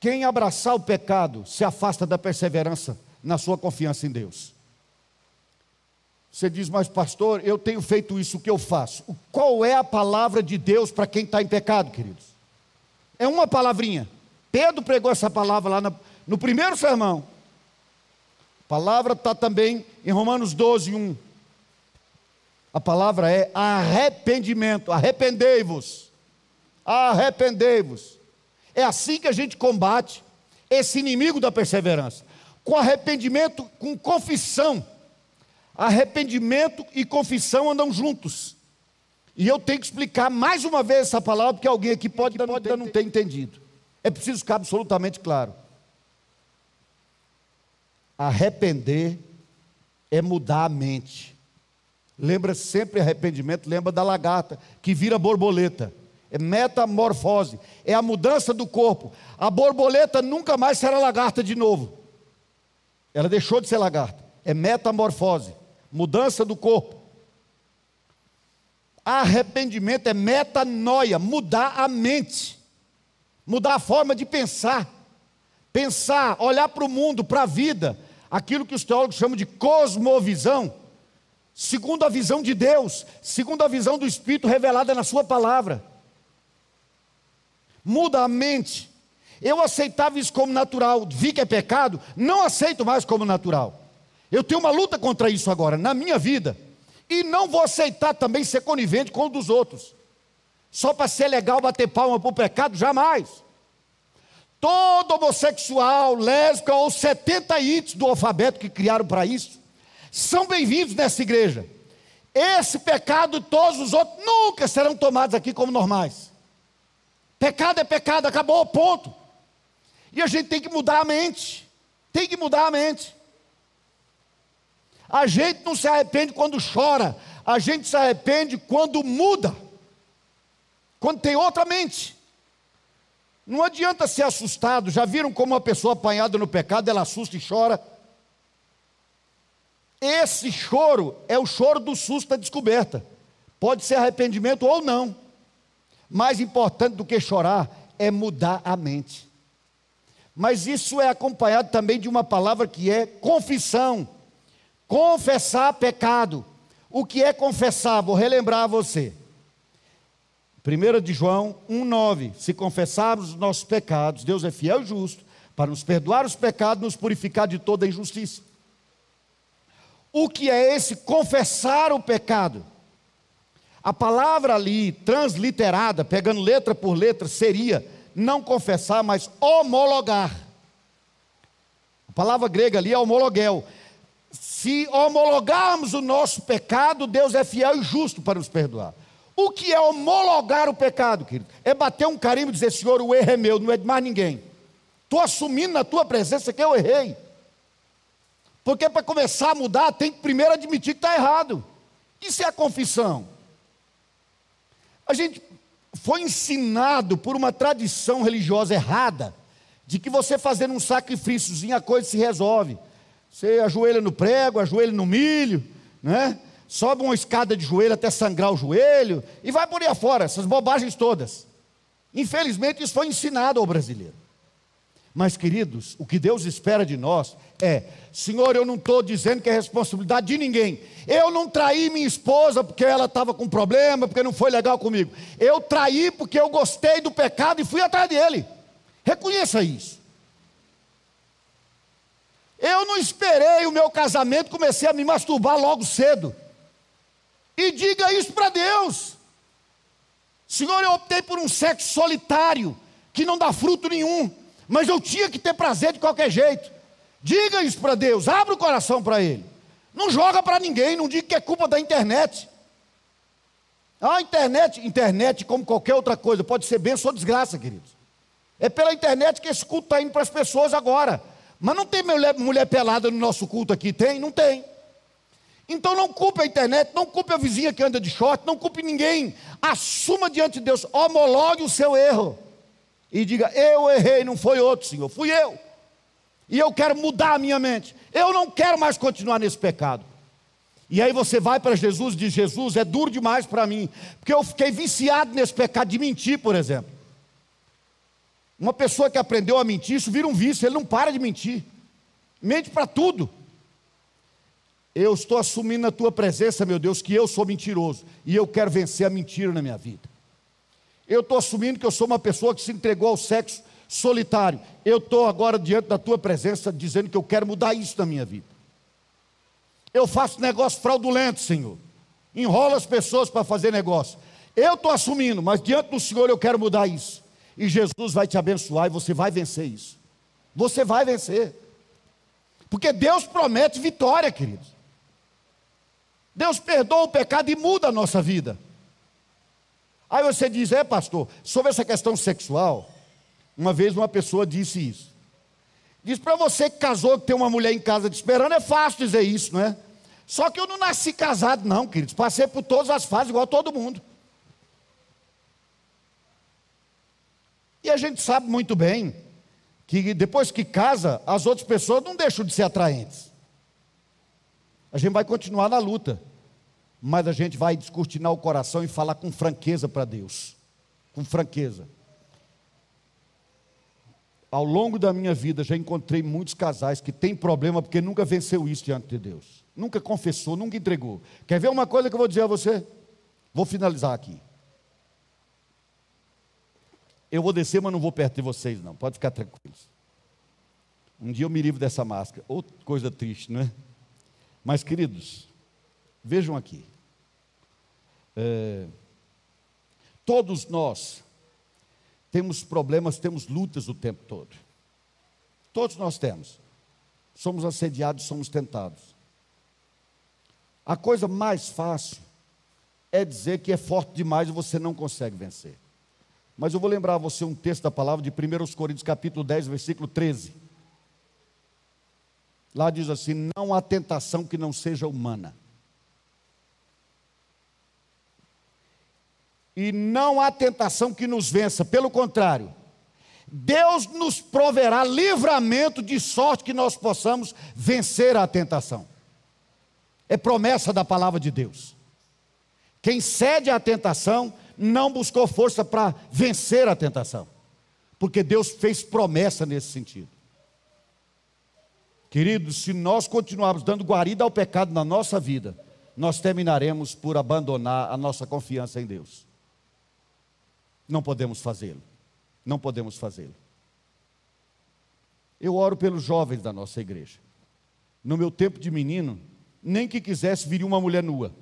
Quem abraçar o pecado se afasta da perseverança na sua confiança em Deus. Você diz, mas pastor, eu tenho feito isso, o que eu faço? Qual é a palavra de Deus para quem está em pecado, queridos? É uma palavrinha. Pedro pregou essa palavra lá no, no primeiro sermão. A palavra está também em Romanos 12, 1. A palavra é arrependimento, arrependei-vos. Arrependei-vos. É assim que a gente combate esse inimigo da perseverança. Com arrependimento, com confissão. Arrependimento e confissão andam juntos. E eu tenho que explicar mais uma vez essa palavra, porque alguém aqui pode, pode não ter entendido. É preciso ficar absolutamente claro. Arrepender é mudar a mente. Lembra sempre arrependimento, lembra da lagarta que vira borboleta. É metamorfose, é a mudança do corpo. A borboleta nunca mais será lagarta de novo. Ela deixou de ser lagarta. É metamorfose, mudança do corpo. Arrependimento é metanoia, mudar a mente, mudar a forma de pensar. Pensar, olhar para o mundo, para a vida, aquilo que os teólogos chamam de cosmovisão segundo a visão de Deus, segundo a visão do Espírito revelada na Sua palavra. Muda a mente. Eu aceitava isso como natural, vi que é pecado, não aceito mais como natural. Eu tenho uma luta contra isso agora, na minha vida. E não vou aceitar também ser conivente com o dos outros. Só para ser legal bater palma para o pecado, jamais. Todo homossexual, lésbica ou 70 itens do alfabeto que criaram para isso, são bem-vindos nessa igreja. Esse pecado e todos os outros nunca serão tomados aqui como normais. Pecado é pecado, acabou, ponto. E a gente tem que mudar a mente. Tem que mudar a mente. A gente não se arrepende quando chora, a gente se arrepende quando muda, quando tem outra mente. Não adianta ser assustado. Já viram como uma pessoa apanhada no pecado, ela assusta e chora? Esse choro é o choro do susto da descoberta. Pode ser arrependimento ou não. Mais importante do que chorar é mudar a mente. Mas isso é acompanhado também de uma palavra que é confissão. Confessar pecado. O que é confessar? Vou relembrar a você. 1 de João 1,9: Se confessarmos os nossos pecados, Deus é fiel e justo para nos perdoar os pecados e nos purificar de toda injustiça. O que é esse confessar o pecado? A palavra ali, transliterada, pegando letra por letra, seria não confessar, mas homologar. A palavra grega ali é homologuel. Se homologarmos o nosso pecado, Deus é fiel e justo para nos perdoar. O que é homologar o pecado, querido? É bater um carimbo e dizer, Senhor, o erro é meu, não é de mais ninguém. Estou assumindo na tua presença que eu errei. Porque para começar a mudar, tem que primeiro admitir que está errado. Isso é a confissão. A gente foi ensinado por uma tradição religiosa errada, de que você fazendo um sacrifíciozinho a coisa se resolve. Você ajoelha no prego, ajoelha no milho, né? Sobe uma escada de joelho até sangrar o joelho, e vai por aí afora, essas bobagens todas. Infelizmente, isso foi ensinado ao brasileiro. Mas, queridos, o que Deus espera de nós é: Senhor, eu não estou dizendo que é responsabilidade de ninguém. Eu não traí minha esposa porque ela estava com problema, porque não foi legal comigo. Eu traí porque eu gostei do pecado e fui atrás dele. Reconheça isso. Eu não esperei o meu casamento, comecei a me masturbar logo cedo. E diga isso para Deus. Senhor, eu optei por um sexo solitário, que não dá fruto nenhum mas eu tinha que ter prazer de qualquer jeito. Diga isso para Deus, abra o coração para Ele. Não joga para ninguém, não diga que é culpa da internet. A internet, internet, como qualquer outra coisa, pode ser bênção ou desgraça, queridos. É pela internet que esse culto está indo para as pessoas agora. Mas não tem mulher, mulher pelada no nosso culto aqui, tem? Não tem. Então não culpe a internet, não culpe a vizinha que anda de short, não culpe ninguém. Assuma diante de Deus, homologue o seu erro. E diga: Eu errei, não foi outro, Senhor, fui eu. E eu quero mudar a minha mente. Eu não quero mais continuar nesse pecado. E aí você vai para Jesus e diz: Jesus, é duro demais para mim, porque eu fiquei viciado nesse pecado de mentir, por exemplo. Uma pessoa que aprendeu a mentir, isso vira um vício, ele não para de mentir. Mente para tudo. Eu estou assumindo na tua presença, meu Deus, que eu sou mentiroso e eu quero vencer a mentira na minha vida. Eu estou assumindo que eu sou uma pessoa que se entregou ao sexo solitário. Eu estou agora diante da tua presença dizendo que eu quero mudar isso na minha vida. Eu faço negócio fraudulento, Senhor. Enrola as pessoas para fazer negócio. Eu estou assumindo, mas diante do Senhor eu quero mudar isso. E Jesus vai te abençoar e você vai vencer isso. Você vai vencer. Porque Deus promete vitória, queridos. Deus perdoa o pecado e muda a nossa vida. Aí você diz, é pastor, sobre essa questão sexual, uma vez uma pessoa disse isso. Diz para você que casou, que tem uma mulher em casa te esperando, é fácil dizer isso, não é? Só que eu não nasci casado, não, queridos. Passei por todas as fases, igual todo mundo. E a gente sabe muito bem que depois que casa, as outras pessoas não deixam de ser atraentes. A gente vai continuar na luta, mas a gente vai descortinar o coração e falar com franqueza para Deus. Com franqueza. Ao longo da minha vida, já encontrei muitos casais que têm problema porque nunca venceu isso diante de Deus. Nunca confessou, nunca entregou. Quer ver uma coisa que eu vou dizer a você? Vou finalizar aqui. Eu vou descer, mas não vou perto de vocês, não. Pode ficar tranquilos. Um dia eu me livro dessa máscara. Outra coisa triste, não é? Mas, queridos, vejam aqui. É, todos nós temos problemas, temos lutas o tempo todo. Todos nós temos. Somos assediados, somos tentados. A coisa mais fácil é dizer que é forte demais e você não consegue vencer. Mas eu vou lembrar a você um texto da palavra de 1 Coríntios capítulo 10, versículo 13. Lá diz assim: não há tentação que não seja humana. E não há tentação que nos vença, pelo contrário, Deus nos proverá livramento de sorte que nós possamos vencer a tentação. É promessa da palavra de Deus. Quem cede à tentação não buscou força para vencer a tentação, porque Deus fez promessa nesse sentido. Queridos, se nós continuarmos dando guarida ao pecado na nossa vida, nós terminaremos por abandonar a nossa confiança em Deus. Não podemos fazê-lo. Não podemos fazê-lo. Eu oro pelos jovens da nossa igreja. No meu tempo de menino, nem que quisesse vir uma mulher nua.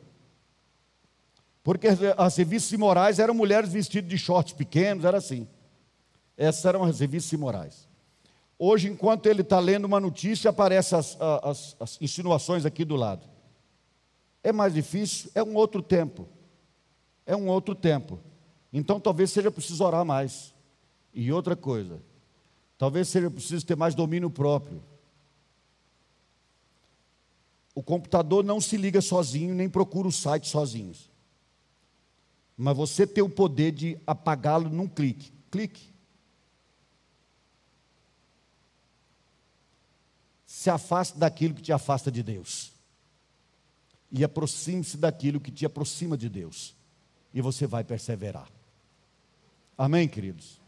Porque as revistas imorais eram mulheres vestidas de shorts pequenos, era assim. Essas eram as revistas imorais. Hoje, enquanto ele está lendo uma notícia, aparecem as, as, as insinuações aqui do lado. É mais difícil? É um outro tempo. É um outro tempo. Então talvez seja preciso orar mais. E outra coisa, talvez seja preciso ter mais domínio próprio. O computador não se liga sozinho, nem procura o site sozinhos. Mas você tem o poder de apagá-lo num clique. Clique. Se afaste daquilo que te afasta de Deus. E aproxime-se daquilo que te aproxima de Deus. E você vai perseverar. Amém, queridos?